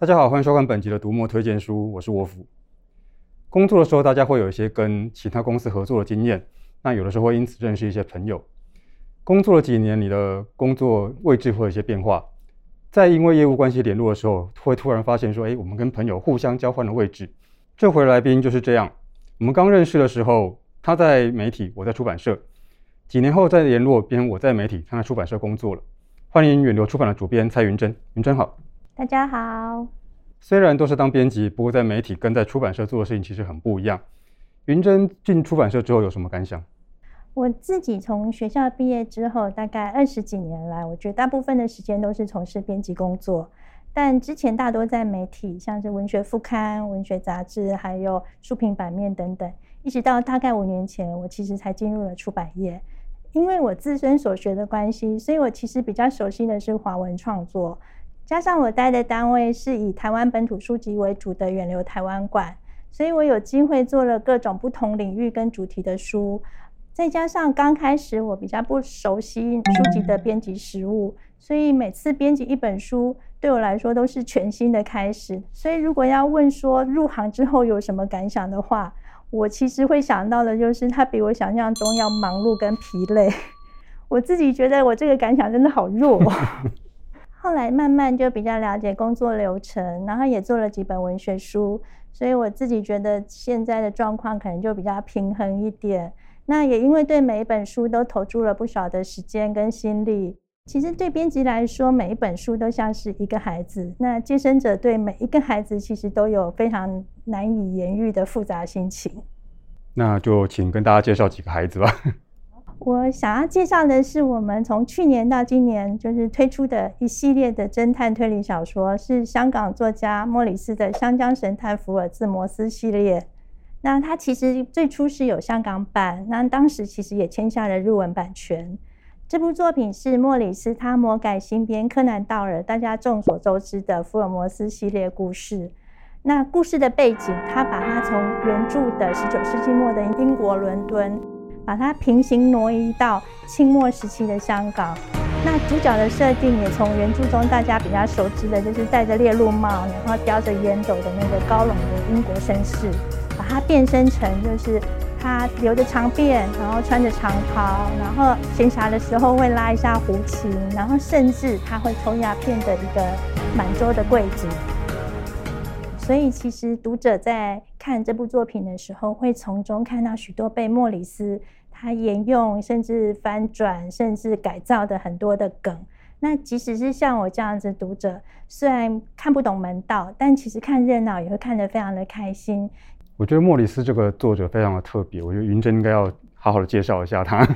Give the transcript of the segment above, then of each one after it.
大家好，欢迎收看本集的读墨推荐书，我是沃夫。工作的时候，大家会有一些跟其他公司合作的经验，那有的时候会因此认识一些朋友。工作了几年，你的工作位置会有一些变化，在因为业务关系联络的时候，会突然发现说，哎，我们跟朋友互相交换了位置。这回来宾就是这样，我们刚认识的时候，他在媒体，我在出版社，几年后再联络，变我在媒体，他在出版社工作了。欢迎远流出版的主编蔡云珍，云珍好。大家好。虽然都是当编辑，不过在媒体跟在出版社做的事情其实很不一样。云珍进出版社之后有什么感想？我自己从学校毕业之后，大概二十几年来，我觉得大部分的时间都是从事编辑工作。但之前大多在媒体，像是文学副刊、文学杂志，还有书评版面等等。一直到大概五年前，我其实才进入了出版业。因为我自身所学的关系，所以我其实比较熟悉的是华文创作。加上我待的单位是以台湾本土书籍为主的远流台湾馆，所以我有机会做了各种不同领域跟主题的书。再加上刚开始我比较不熟悉书籍的编辑实务，所以每次编辑一本书对我来说都是全新的开始。所以如果要问说入行之后有什么感想的话，我其实会想到的就是它比我想象中要忙碌跟疲累。我自己觉得我这个感想真的好弱。后来慢慢就比较了解工作流程，然后也做了几本文学书，所以我自己觉得现在的状况可能就比较平衡一点。那也因为对每一本书都投注了不少的时间跟心力。其实对编辑来说，每一本书都像是一个孩子。那接生者对每一个孩子其实都有非常难以言喻的复杂心情。那就请跟大家介绍几个孩子吧。我想要介绍的是，我们从去年到今年就是推出的一系列的侦探推理小说，是香港作家莫里斯的《香江神探福尔摩斯》系列。那它其实最初是有香港版，那当时其实也签下了日文版权。这部作品是莫里斯他魔改新编柯南道尔大家众所周知的福尔摩斯系列故事。那故事的背景，他把它从原著的十九世纪末的英国伦敦。把它平行挪移到清末时期的香港，那主角的设定也从原著中大家比较熟知的，就是戴着猎鹿帽，然后叼着烟斗的那个高冷的英国绅士，把它变身成就是他留着长辫，然后穿着长袍，然后闲暇的时候会拉一下胡琴，然后甚至他会抽鸦片的一个满洲的贵族。所以，其实读者在看这部作品的时候，会从中看到许多被莫里斯他沿用、甚至翻转、甚至改造的很多的梗。那即使是像我这样子读者，虽然看不懂门道，但其实看热闹也会看得非常的开心。我觉得莫里斯这个作者非常的特别，我觉得云珍应该要好好的介绍一下他。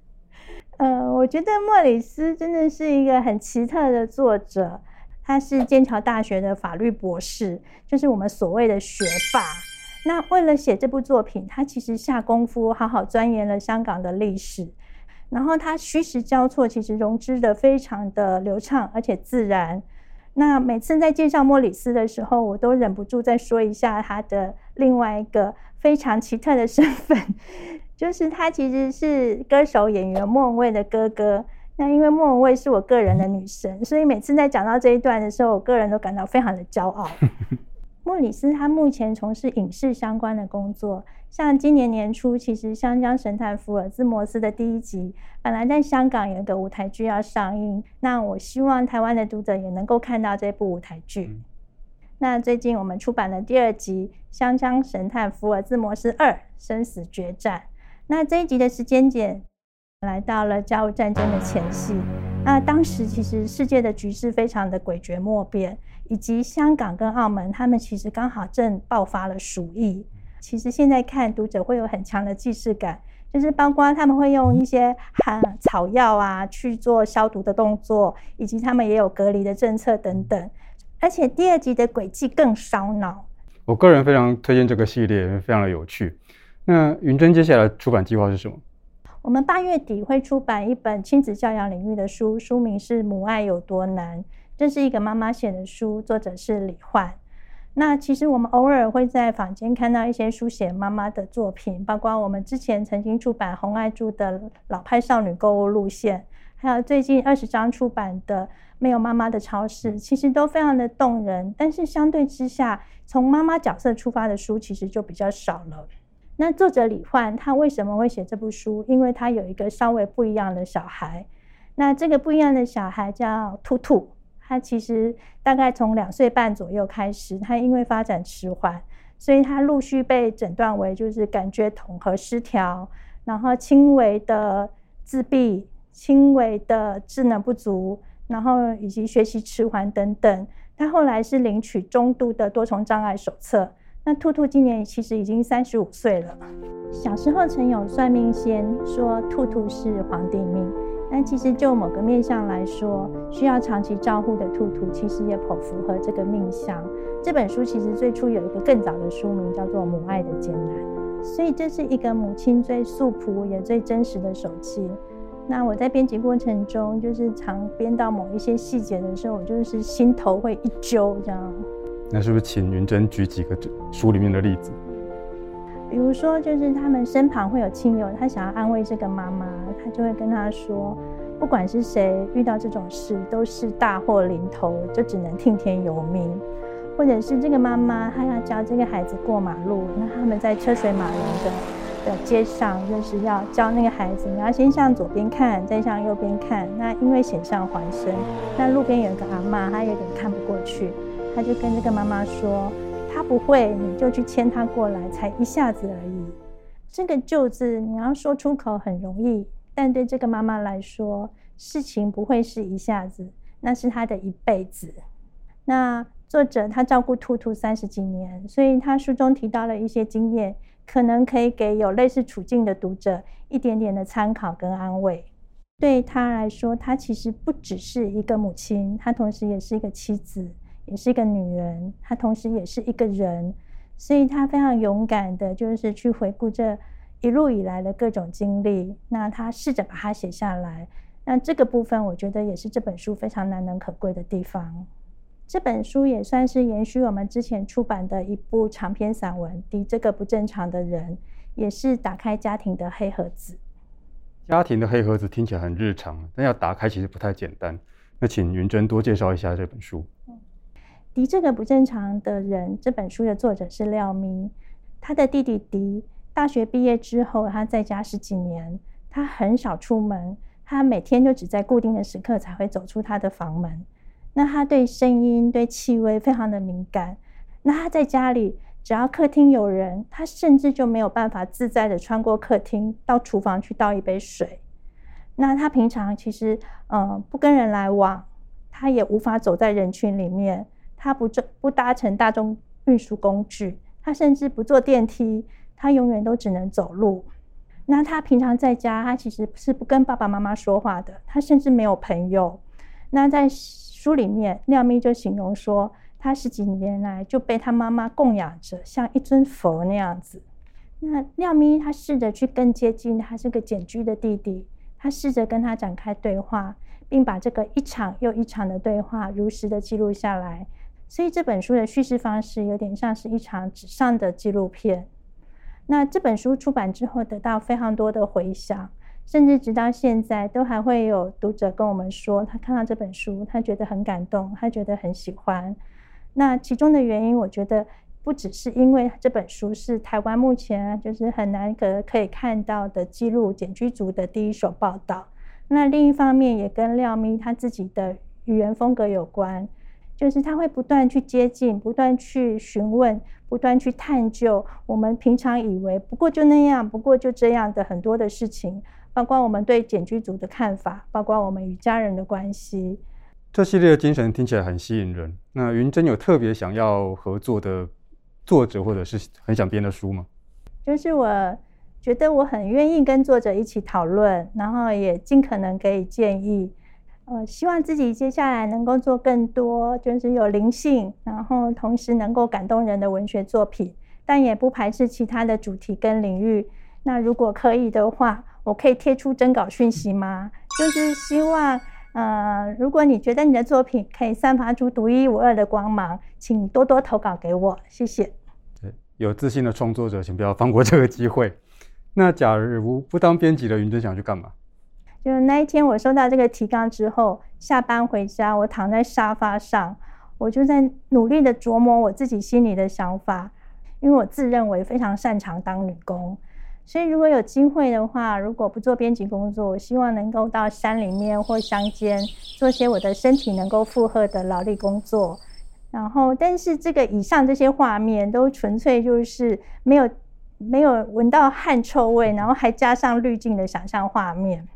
呃，我觉得莫里斯真的是一个很奇特的作者。他是剑桥大学的法律博士，就是我们所谓的学霸。那为了写这部作品，他其实下功夫，好好钻研了香港的历史。然后他虚实交错，其实融织得非常的流畅，而且自然。那每次在介绍莫里斯的时候，我都忍不住再说一下他的另外一个非常奇特的身份，就是他其实是歌手演员莫文蔚的哥哥。那因为莫文蔚是我个人的女神，所以每次在讲到这一段的时候，我个人都感到非常的骄傲。莫里斯他目前从事影视相关的工作，像今年年初，其实《香江神探福尔兹摩斯》的第一集本来在香港有一个舞台剧要上映，那我希望台湾的读者也能够看到这部舞台剧。那最近我们出版了第二集《香江神探福尔兹摩斯二：生死决战》，那这一集的时间点。来到了甲午战争的前夕，那当时其实世界的局势非常的诡谲莫辨，以及香港跟澳门，他们其实刚好正爆发了鼠疫。其实现在看读者会有很强的既视感，就是包括他们会用一些含草药啊去做消毒的动作，以及他们也有隔离的政策等等。而且第二集的轨迹更烧脑。我个人非常推荐这个系列，非常的有趣。那云珍接下来出版计划是什么？我们八月底会出版一本亲子教养领域的书，书名是《母爱有多难》，这是一个妈妈写的书，作者是李焕。那其实我们偶尔会在坊间看到一些书写妈妈的作品，包括我们之前曾经出版红爱珠的老派少女购物路线，还有最近二十章出版的《没有妈妈的超市》，其实都非常的动人。但是相对之下，从妈妈角色出发的书其实就比较少了。那作者李焕他为什么会写这部书？因为他有一个稍微不一样的小孩。那这个不一样的小孩叫兔兔，他其实大概从两岁半左右开始，他因为发展迟缓，所以他陆续被诊断为就是感觉统合失调，然后轻微的自闭、轻微的智能不足，然后以及学习迟缓等等。他后来是领取中度的多重障碍手册。那兔兔今年其实已经三十五岁了。小时候曾有算命先说兔兔是皇帝命。但其实就某个面相来说，需要长期照护的兔兔，其实也颇符合这个命相。这本书其实最初有一个更早的书名，叫做《母爱的艰难》，所以这是一个母亲最素朴也最真实的手记。那我在编辑过程中，就是常编到某一些细节的时候，我就是心头会一揪，这样。那是不是请云真举几个这书里面的例子？比如说，就是他们身旁会有亲友，他想要安慰这个妈妈，他就会跟他说，不管是谁遇到这种事，都是大祸临头，就只能听天由命。或者是这个妈妈，她要教这个孩子过马路，那他们在车水马龙的的街上，就是要教那个孩子，你要先向左边看，再向右边看。那因为险象环生，那路边有个阿嬷，她有点看不过去，他就跟这个妈妈说。他不会，你就去牵他过来，才一下子而已。这个“就”字，你要说出口很容易，但对这个妈妈来说，事情不会是一下子，那是她的一辈子。那作者他照顾兔兔三十几年，所以他书中提到了一些经验，可能可以给有类似处境的读者一点点的参考跟安慰。对他来说，他其实不只是一个母亲，他同时也是一个妻子。也是一个女人，她同时也是一个人，所以她非常勇敢的，就是去回顾这一路以来的各种经历。那她试着把它写下来。那这个部分，我觉得也是这本书非常难能可贵的地方。这本书也算是延续我们之前出版的一部长篇散文《敌这个不正常的人》，也是打开家庭的黑盒子。家庭的黑盒子听起来很日常，但要打开其实不太简单。那请云珍多介绍一下这本书。迪这个不正常的人，这本书的作者是廖咪。他的弟弟迪大学毕业之后，他在家十几年，他很少出门，他每天就只在固定的时刻才会走出他的房门。那他对声音、对气味非常的敏感。那他在家里，只要客厅有人，他甚至就没有办法自在的穿过客厅到厨房去倒一杯水。那他平常其实，嗯，不跟人来往，他也无法走在人群里面。他不坐不搭乘大众运输工具，他甚至不坐电梯，他永远都只能走路。那他平常在家，他其实是不跟爸爸妈妈说话的，他甚至没有朋友。那在书里面，廖咪就形容说，他十几年来就被他妈妈供养着，像一尊佛那样子。那廖咪他试着去更接近他这个简居的弟弟，他试着跟他展开对话，并把这个一场又一场的对话如实的记录下来。所以这本书的叙事方式有点像是一场纸上的纪录片。那这本书出版之后得到非常多的回响，甚至直到现在都还会有读者跟我们说，他看到这本书，他觉得很感动，他觉得很喜欢。那其中的原因，我觉得不只是因为这本书是台湾目前就是很难得可以看到的记录简居族的第一手报道。那另一方面也跟廖咪他自己的语言风格有关。就是他会不断去接近，不断去询问，不断去探究我们平常以为不过就那样，不过就这样的很多的事情，包括我们对简居族的看法，包括我们与家人的关系。这系列的精神听起来很吸引人。那云真有特别想要合作的作者，或者是很想编的书吗？就是我觉得我很愿意跟作者一起讨论，然后也尽可能给建议。呃，希望自己接下来能够做更多，就是有灵性，然后同时能够感动人的文学作品，但也不排斥其他的主题跟领域。那如果可以的话，我可以贴出征稿讯息吗？就是希望，呃，如果你觉得你的作品可以散发出独一无二的光芒，请多多投稿给我，谢谢。对，有自信的创作者，请不要放过这个机会。那假如不当编辑的昀真想去干嘛？就那一天我收到这个提纲之后，下班回家，我躺在沙发上，我就在努力的琢磨我自己心里的想法，因为我自认为非常擅长当女工。所以，如果有机会的话，如果不做编辑工作，我希望能够到山里面或乡间做些我的身体能够负荷的劳力工作。然后，但是这个以上这些画面都纯粹就是没有没有闻到汗臭味，然后还加上滤镜的想象画面。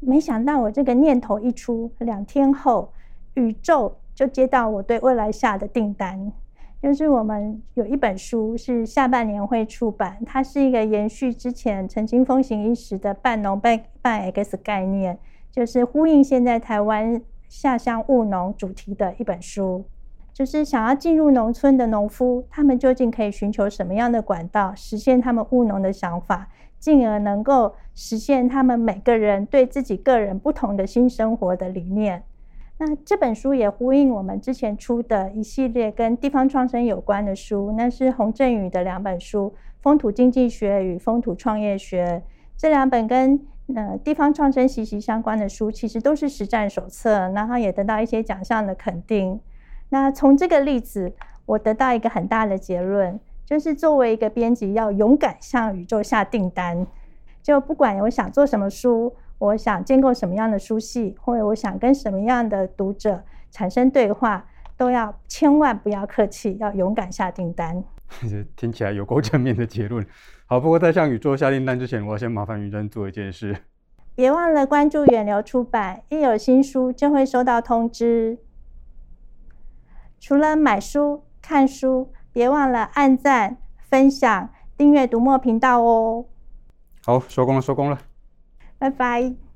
没想到我这个念头一出，两天后，宇宙就接到我对未来下的订单。就是我们有一本书是下半年会出版，它是一个延续之前曾经风行一时的半农半半 X 概念，就是呼应现在台湾下乡务农主题的一本书。就是想要进入农村的农夫，他们究竟可以寻求什么样的管道，实现他们务农的想法，进而能够实现他们每个人对自己个人不同的新生活的理念。那这本书也呼应我们之前出的一系列跟地方创生有关的书，那是洪振宇的两本书《风土经济学与风土创业学》。这两本跟呃地方创生息息相关的书，其实都是实战手册，然后也得到一些奖项的肯定。那从这个例子，我得到一个很大的结论，就是作为一个编辑，要勇敢向宇宙下订单，就不管我想做什么书。我想建构什么样的书系，或者我想跟什么样的读者产生对话，都要千万不要客气，要勇敢下订单。听起来有够正面的结论。好，不过在向宇宙下订单之前，我要先麻烦昀真做一件事。别忘了关注远流出版，一有新书就会收到通知。除了买书、看书，别忘了按赞、分享、订阅读墨频道哦。好，收工了，收工了。拜拜。